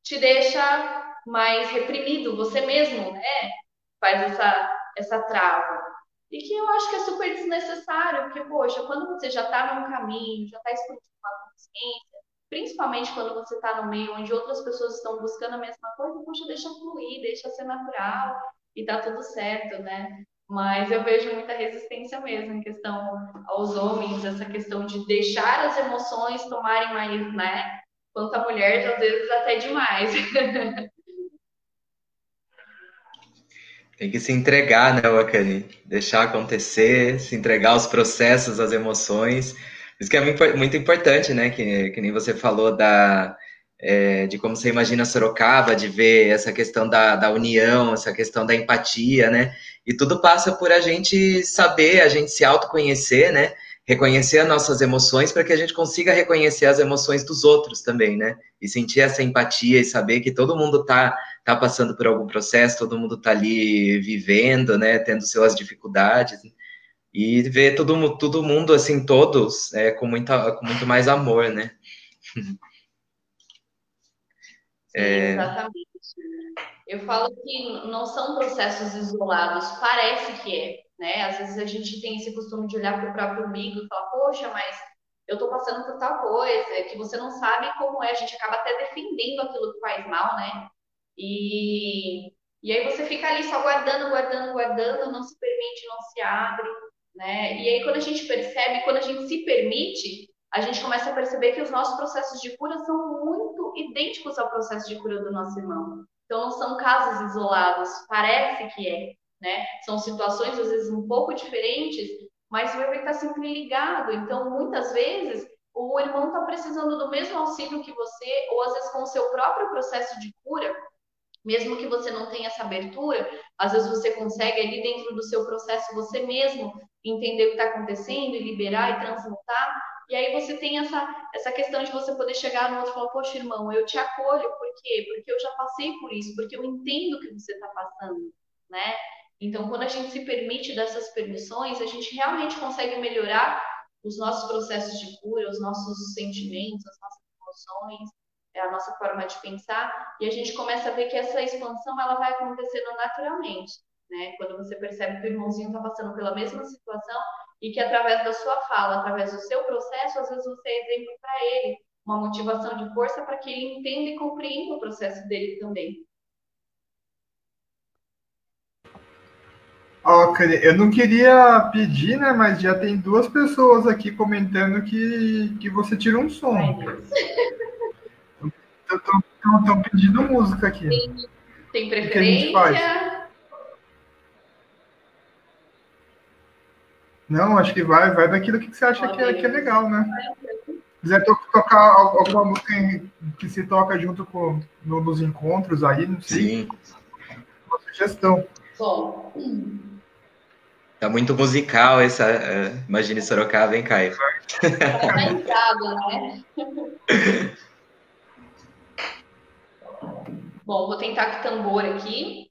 te deixa mais reprimido, você mesmo, né? Faz essa, essa trava. E que eu acho que é super desnecessário, porque, poxa, quando você já está num caminho, já está expandindo uma consciência, principalmente quando você está no meio onde outras pessoas estão buscando a mesma coisa, poxa, deixa fluir, deixa ser natural e tá tudo certo, né? Mas eu vejo muita resistência mesmo em questão aos homens, essa questão de deixar as emoções tomarem mais, né? Quanto a mulher, às vezes até demais. Tem que se entregar, né, Wakani? Deixar acontecer, se entregar aos processos, às emoções. Isso que é muito importante, né? Que, que nem você falou da, é, de como você imagina Sorocaba, de ver essa questão da, da união, essa questão da empatia, né? E tudo passa por a gente saber, a gente se autoconhecer, né? Reconhecer as nossas emoções para que a gente consiga reconhecer as emoções dos outros também, né? E sentir essa empatia e saber que todo mundo tá, tá passando por algum processo, todo mundo tá ali vivendo, né? Tendo suas dificuldades. E ver todo, todo mundo, assim, todos, é, com, muita, com muito mais amor, né? É... Exatamente. Eu falo que não são processos isolados, parece que é, né? Às vezes a gente tem esse costume de olhar para o próprio umbigo e falar, poxa, mas eu estou passando por tal coisa, que você não sabe como é, a gente acaba até defendendo aquilo que faz mal, né? E, e aí você fica ali só guardando, guardando, guardando, não se permite, não se abre, né? E aí quando a gente percebe, quando a gente se permite, a gente começa a perceber que os nossos processos de cura são muito idênticos ao processo de cura do nosso irmão. Então, não são casos isolados, parece que é, né? São situações, às vezes, um pouco diferentes, mas vai estar sempre ligado. Então, muitas vezes, o irmão está precisando do mesmo auxílio que você, ou às vezes com o seu próprio processo de cura, mesmo que você não tenha essa abertura, às vezes você consegue ali dentro do seu processo você mesmo entender o que está acontecendo e liberar e transmutar. E aí você tem essa, essa questão de você poder chegar no outro e falar, poxa, irmão, eu te acolho, por quê? Porque eu já passei por isso, porque eu entendo o que você está passando, né? Então, quando a gente se permite dessas permissões, a gente realmente consegue melhorar os nossos processos de cura, os nossos sentimentos, as nossas emoções, a nossa forma de pensar, e a gente começa a ver que essa expansão ela vai acontecendo naturalmente, né? Quando você percebe que o irmãozinho está passando pela mesma situação, e que através da sua fala, através do seu processo, às vezes você é exemplo para ele, uma motivação de força para que ele entenda e compreenda o processo dele também. Ok, eu não queria pedir, né? Mas já tem duas pessoas aqui comentando que, que você tira um som. Estão pedindo música aqui. Tem, tem preferência? Não, acho que vai, vai daquilo que você acha que é, que é legal, né? Se quiser tocar alguma música que se toca junto com no, nos encontros aí, não sei. Sim. Uma sugestão. Bom. Tá muito musical essa. Uh, Imagine Sorocaba, hein, Caio? Tá entrada, né? Bom, vou tentar com tambor aqui.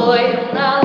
Boy,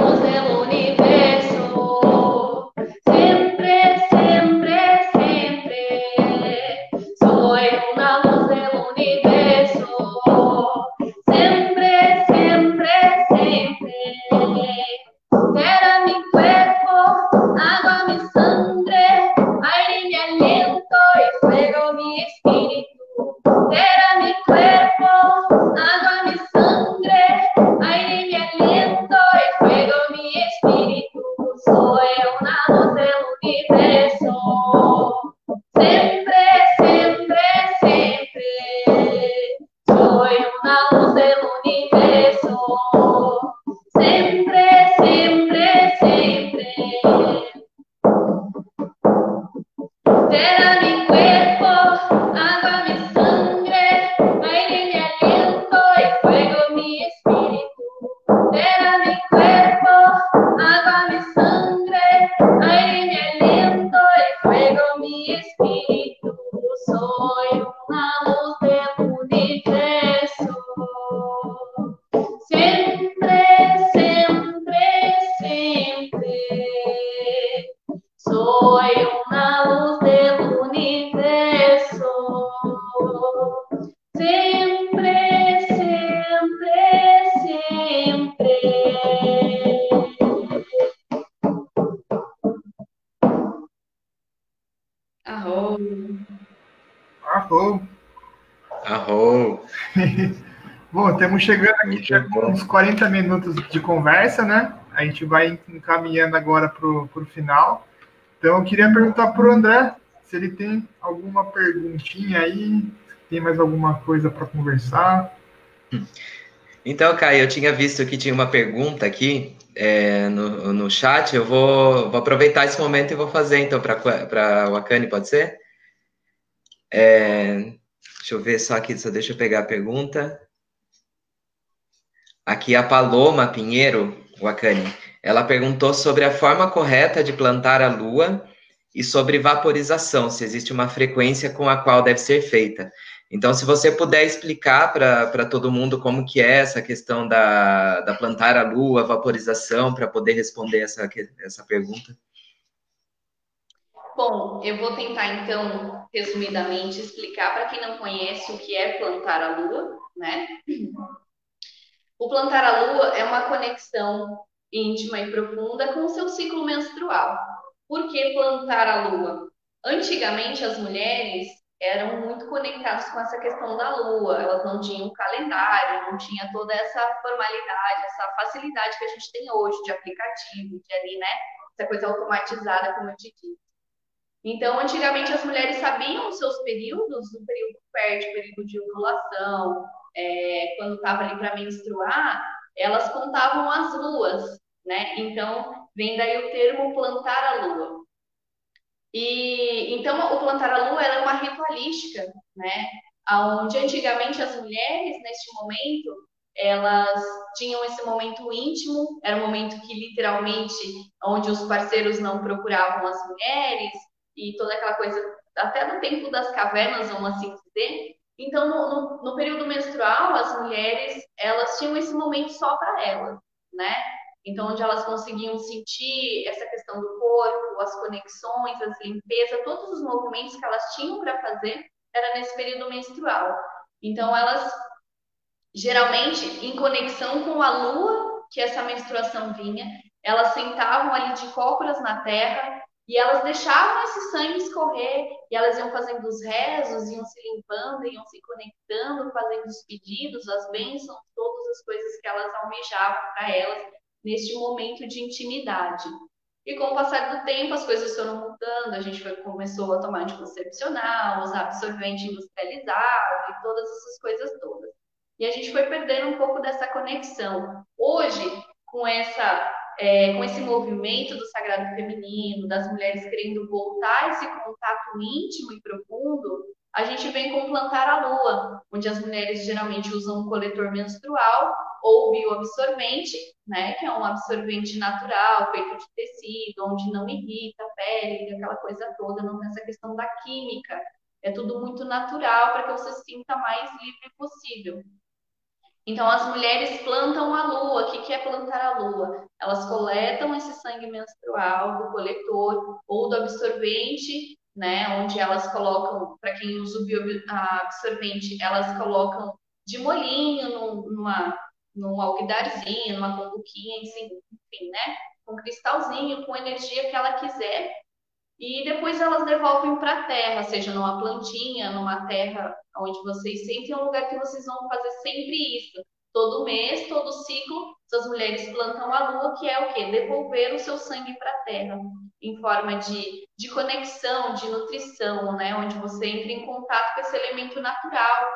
estamos chegando aqui já com uns 40 minutos de conversa, né? A gente vai encaminhando agora para o final. Então, eu queria perguntar para o André se ele tem alguma perguntinha aí, tem mais alguma coisa para conversar. Então, Caio, eu tinha visto que tinha uma pergunta aqui é, no, no chat. Eu vou, vou aproveitar esse momento e vou fazer, então, para o Akane, pode ser? É, deixa eu ver só aqui, só deixa eu pegar a pergunta. Aqui a Paloma Pinheiro, Wakani, ela perguntou sobre a forma correta de plantar a lua e sobre vaporização, se existe uma frequência com a qual deve ser feita. Então, se você puder explicar para todo mundo como que é essa questão da, da plantar a lua, vaporização, para poder responder essa, essa pergunta. Bom, eu vou tentar então, resumidamente, explicar para quem não conhece o que é plantar a lua, né? O plantar a lua é uma conexão íntima e profunda com o seu ciclo menstrual. Por que plantar a lua? Antigamente, as mulheres eram muito conectadas com essa questão da lua, elas não tinham calendário, não tinha toda essa formalidade, essa facilidade que a gente tem hoje de aplicativo, de ali, né? Essa coisa automatizada, como eu te disse. Então, antigamente as mulheres sabiam os seus períodos, o período fértil, o período de ovulação, é, quando estava ali para menstruar, elas contavam as luas, né? Então, vem daí o termo plantar a lua. E então o plantar a lua era uma ritualística, né? Onde antigamente as mulheres neste momento elas tinham esse momento íntimo, era um momento que literalmente onde os parceiros não procuravam as mulheres e toda aquela coisa até do tempo das cavernas, vamos assim dizer, então, no, no, no, período menstrual, as mulheres, elas tinham esse momento só para elas, né? Então, onde elas conseguiam sentir essa questão do corpo, as conexões, as limpezas, todos os movimentos que elas tinham para fazer, era nesse período menstrual. Então, elas, geralmente, em conexão com a lua, que essa menstruação vinha, elas sentavam ali de cócoras na terra e elas deixavam esse sangue escorrer, e elas iam fazendo os rezos, iam se limpando, iam se conectando, fazendo os pedidos, as bênçãos, todas as coisas que elas almejavam para elas neste momento de intimidade. E com o passar do tempo, as coisas foram mudando, a gente foi, começou a tomar anticoncepcional, usar absorvente industrializado e todas essas coisas todas. E a gente foi perdendo um pouco dessa conexão. Hoje, com essa é, com esse movimento do sagrado feminino, das mulheres querendo voltar esse contato íntimo e profundo, a gente vem com plantar a lua, onde as mulheres geralmente usam um coletor menstrual ou bioabsorvente, né, que é um absorvente natural, feito de tecido, onde não irrita a pele, aquela coisa toda, não tem essa questão da química. É tudo muito natural para que você se sinta mais livre possível. Então, as mulheres plantam a lua. O que é plantar a lua? Elas coletam esse sangue menstrual do coletor ou do absorvente, né? Onde elas colocam, para quem usa o absorvente, elas colocam de molinho numa, num alguidarzinho, numa cumbuquinha, enfim, né? Com cristalzinho, com energia que ela quiser. E depois elas devolvem para a terra, seja numa plantinha, numa terra onde vocês sentem, é um lugar que vocês vão fazer sempre isso. Todo mês, todo ciclo, essas mulheres plantam a lua, que é o quê? Devolver o seu sangue para a terra, em forma de, de conexão, de nutrição, né? Onde você entra em contato com esse elemento natural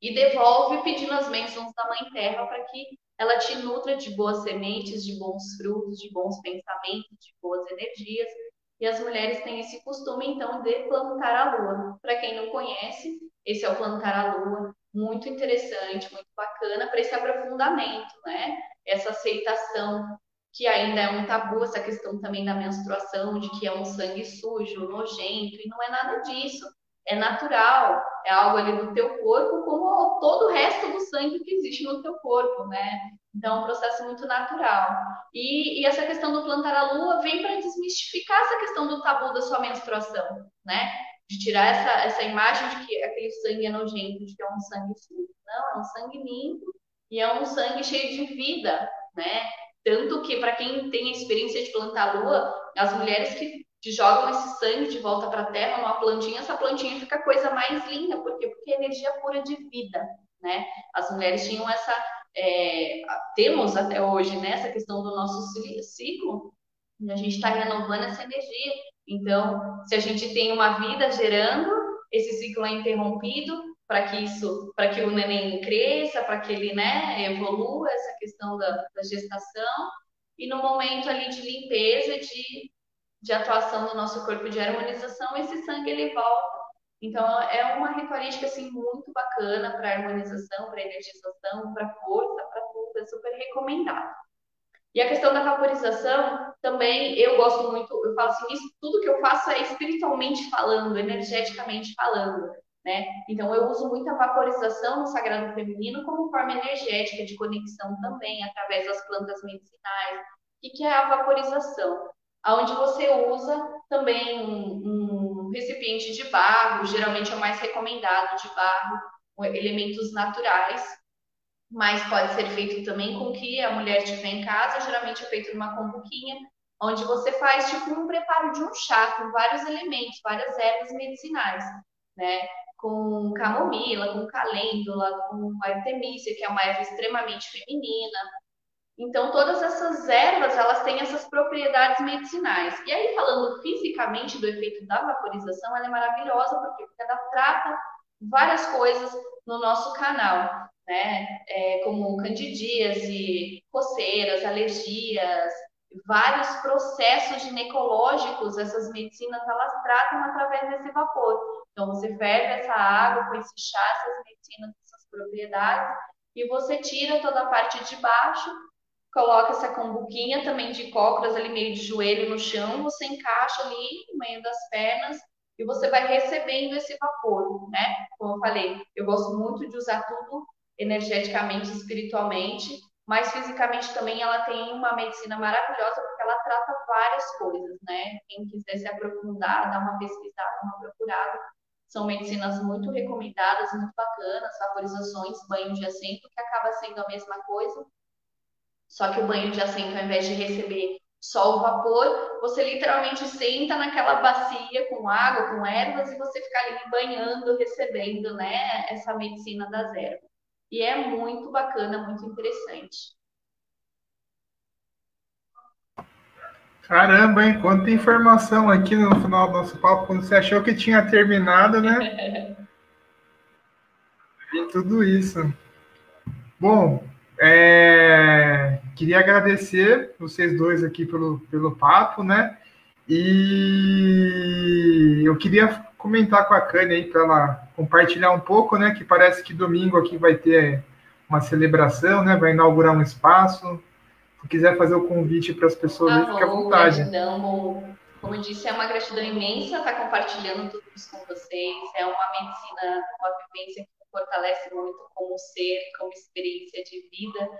e devolve pedindo as bênçãos da Mãe Terra para que ela te nutra de boas sementes, de bons frutos, de bons pensamentos, de boas energias e as mulheres têm esse costume, então, de plantar a lua. Para quem não conhece, esse é o plantar a lua, muito interessante, muito bacana para esse aprofundamento, né? Essa aceitação que ainda é um tabu, essa questão também da menstruação, de que é um sangue sujo, nojento, e não é nada disso. É natural, é algo ali do teu corpo, como todo o resto do sangue que existe no teu corpo, né? Então, é um processo muito natural. E, e essa questão do plantar a lua vem para desmistificar essa questão do tabu da sua menstruação, né? De tirar essa, essa imagem de que aquele sangue é nojento, de que é um sangue sujo. Não, é um sangue limpo e é um sangue cheio de vida, né? Tanto que, para quem tem a experiência de plantar a lua, as mulheres que que jogam esse sangue de volta para a terra numa plantinha, essa plantinha fica a coisa mais linda, por quê? Porque é energia pura de vida, né? As mulheres tinham essa, é, temos até hoje, né, essa questão do nosso ciclo, e a gente está renovando essa energia. Então, se a gente tem uma vida gerando, esse ciclo é interrompido para que isso, para que o neném cresça, para que ele, né, evolua essa questão da, da gestação, e no momento ali de limpeza, de de atuação do nosso corpo de harmonização, esse sangue ele volta. Então é uma ritualística assim muito bacana para harmonização, para energização, para força, para tudo, é super recomendado. E a questão da vaporização também eu gosto muito, eu falo assim, isso, tudo que eu faço é espiritualmente falando, energeticamente falando. Né? Então, eu uso muito a vaporização no sagrado feminino como forma energética de conexão também, através das plantas medicinais. O que é a vaporização? Onde você usa também um, um, recipiente de barro, geralmente é o mais recomendado de barro, elementos naturais, mas pode ser feito também com que a mulher tiver em casa, geralmente é feito numa combuquinha, onde você faz tipo um preparo de um chá com vários elementos, várias ervas medicinais, né? Com camomila, com calêndula, com artemícia, que é uma erva extremamente feminina, então, todas essas ervas, elas têm essas propriedades medicinais. E aí, falando fisicamente do efeito da vaporização, ela é maravilhosa, porque, ela trata várias coisas no nosso canal, né? É, como candidíase, coceiras, alergias, vários processos ginecológicos, essas medicinas, elas tratam através desse vapor. Então, você ferve essa água com esse chá, essas medicinas, essas propriedades, e você tira toda a parte de baixo coloca essa cambuquinha também de cócoras ali meio de joelho no chão, você encaixa ali no meio das pernas e você vai recebendo esse vapor, né? Como eu falei, eu gosto muito de usar tudo energeticamente, espiritualmente, mas fisicamente também ela tem uma medicina maravilhosa porque ela trata várias coisas, né? Quem quiser se aprofundar, dar uma pesquisada, uma procurada, são medicinas muito recomendadas, muito bacanas, vaporizações, banho de assento, que acaba sendo a mesma coisa, só que o banho de assento, ao invés de receber só o vapor, você literalmente senta naquela bacia com água, com ervas, e você fica ali banhando, recebendo né, essa medicina das ervas. E é muito bacana, muito interessante. Caramba, hein? Quanta informação aqui no final do nosso papo, quando você achou que tinha terminado, né? e tudo isso. Bom, é, queria agradecer vocês dois aqui pelo, pelo papo, né? E eu queria comentar com a Kanye aí para ela compartilhar um pouco, né? Que parece que domingo aqui vai ter uma celebração, né? Vai inaugurar um espaço. Se quiser fazer o convite para as pessoas, ah, fique à vontade. Gratidão, como eu disse, é uma gratidão imensa estar compartilhando tudo isso com vocês. É uma medicina, uma vivência que fortalece muito como ser, como experiência de vida,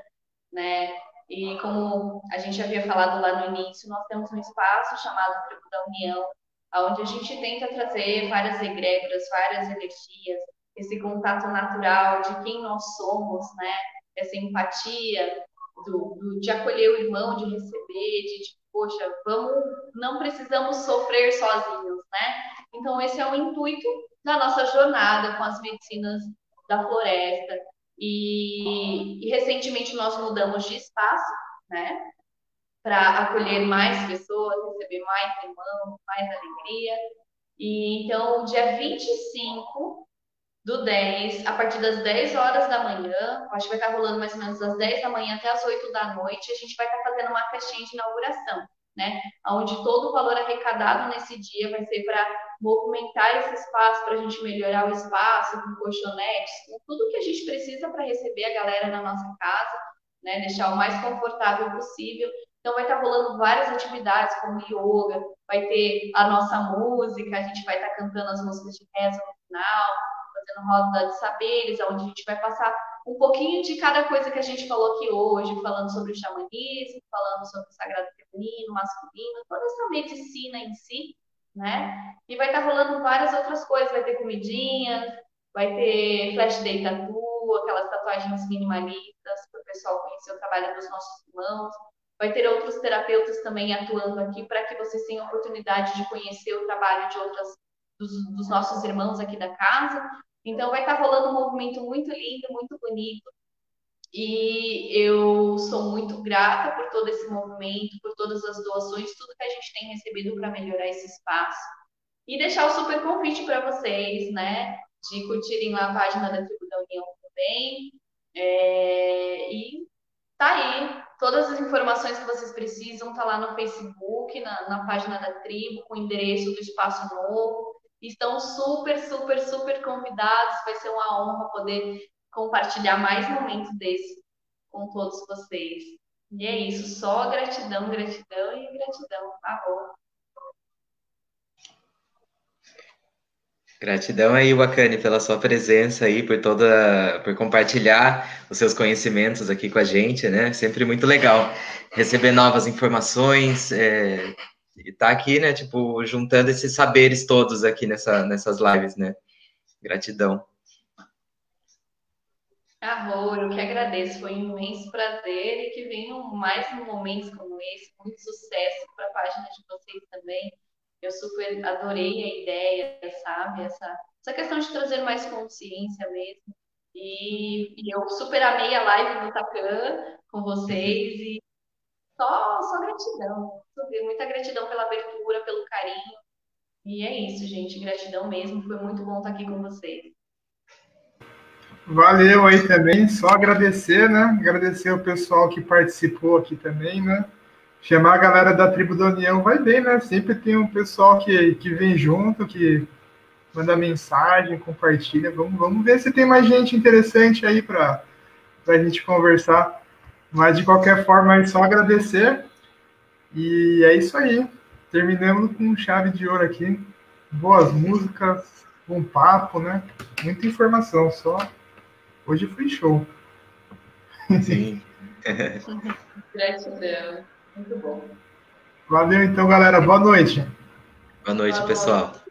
né? E como a gente havia falado lá no início, nós temos um espaço chamado Tribo da União, onde a gente tenta trazer várias egrégoras, várias energias, esse contato natural de quem nós somos, né? Essa empatia, do, do, de acolher o irmão, de receber, de, de, poxa, vamos, não precisamos sofrer sozinhos, né? Então, esse é o intuito da nossa jornada com as medicinas da floresta. E, e recentemente nós mudamos de espaço, né? Para acolher mais pessoas, receber mais irmãos, mais alegria. E então, dia 25 do 10, a partir das 10 horas da manhã, acho que vai estar rolando mais ou menos das 10 da manhã até as 8 da noite, a gente vai estar fazendo uma festinha de inauguração né? Onde todo o valor arrecadado nesse dia vai ser para movimentar esse espaço, para a gente melhorar o espaço, com colchonetes, com tudo que a gente precisa para receber a galera na nossa casa, né? Deixar o mais confortável possível. Então vai estar rolando várias atividades, como yoga, vai ter a nossa música, a gente vai estar cantando as músicas de reza no final, fazendo roda de saberes, onde a gente vai passar um pouquinho de cada coisa que a gente falou aqui hoje, falando sobre o xamanismo, falando sobre o sagrado feminino, masculino, toda essa medicina em si, né? E vai estar rolando várias outras coisas, vai ter comidinhas, vai ter flash day tatu, aquelas tatuagens minimalistas, para o pessoal conhecer o trabalho dos nossos irmãos. Vai ter outros terapeutas também atuando aqui para que vocês tenham oportunidade de conhecer o trabalho de outras dos, dos nossos irmãos aqui da casa. Então vai estar rolando um movimento muito lindo, muito bonito. E eu sou muito grata por todo esse movimento, por todas as doações, tudo que a gente tem recebido para melhorar esse espaço. E deixar o super convite para vocês, né? De curtirem lá a página da Tribo da União também. É, e tá aí. Todas as informações que vocês precisam tá lá no Facebook, na, na página da tribo, com o endereço do espaço novo. Estão super, super, super convidados. Vai ser uma honra poder compartilhar mais momentos desse com todos vocês. E é isso, só gratidão, gratidão e gratidão. Tá. Gratidão aí, Wakane, pela sua presença aí, por toda, por compartilhar os seus conhecimentos aqui com a gente, né? Sempre muito legal receber novas informações é, e tá aqui, né? Tipo, juntando esses saberes todos aqui nessa, nessas lives, né? Gratidão. Amor, eu que agradeço, foi um imenso prazer e que venham mais momentos como esse, muito sucesso para a página de vocês também. Eu super adorei a ideia, sabe? Essa, essa questão de trazer mais consciência mesmo. E, e eu super amei a live do Tacan com vocês e só, só gratidão. Muita gratidão pela abertura, pelo carinho. E é isso, gente. Gratidão mesmo. Foi muito bom estar aqui com vocês. Valeu aí também. Só agradecer, né? Agradecer o pessoal que participou aqui também, né? chamar a galera da tribo da União vai bem, né? Sempre tem um pessoal que, que vem junto, que manda mensagem, compartilha. Vamos, vamos ver se tem mais gente interessante aí para a gente conversar. Mas de qualquer forma, é só agradecer. E é isso aí. Terminamos com chave de ouro aqui. Boas músicas, bom papo, né? Muita informação só. Hoje foi show. Sim. Gratidão. Muito bom. Valeu então, galera. Boa noite. Boa noite, Boa pessoal. Noite.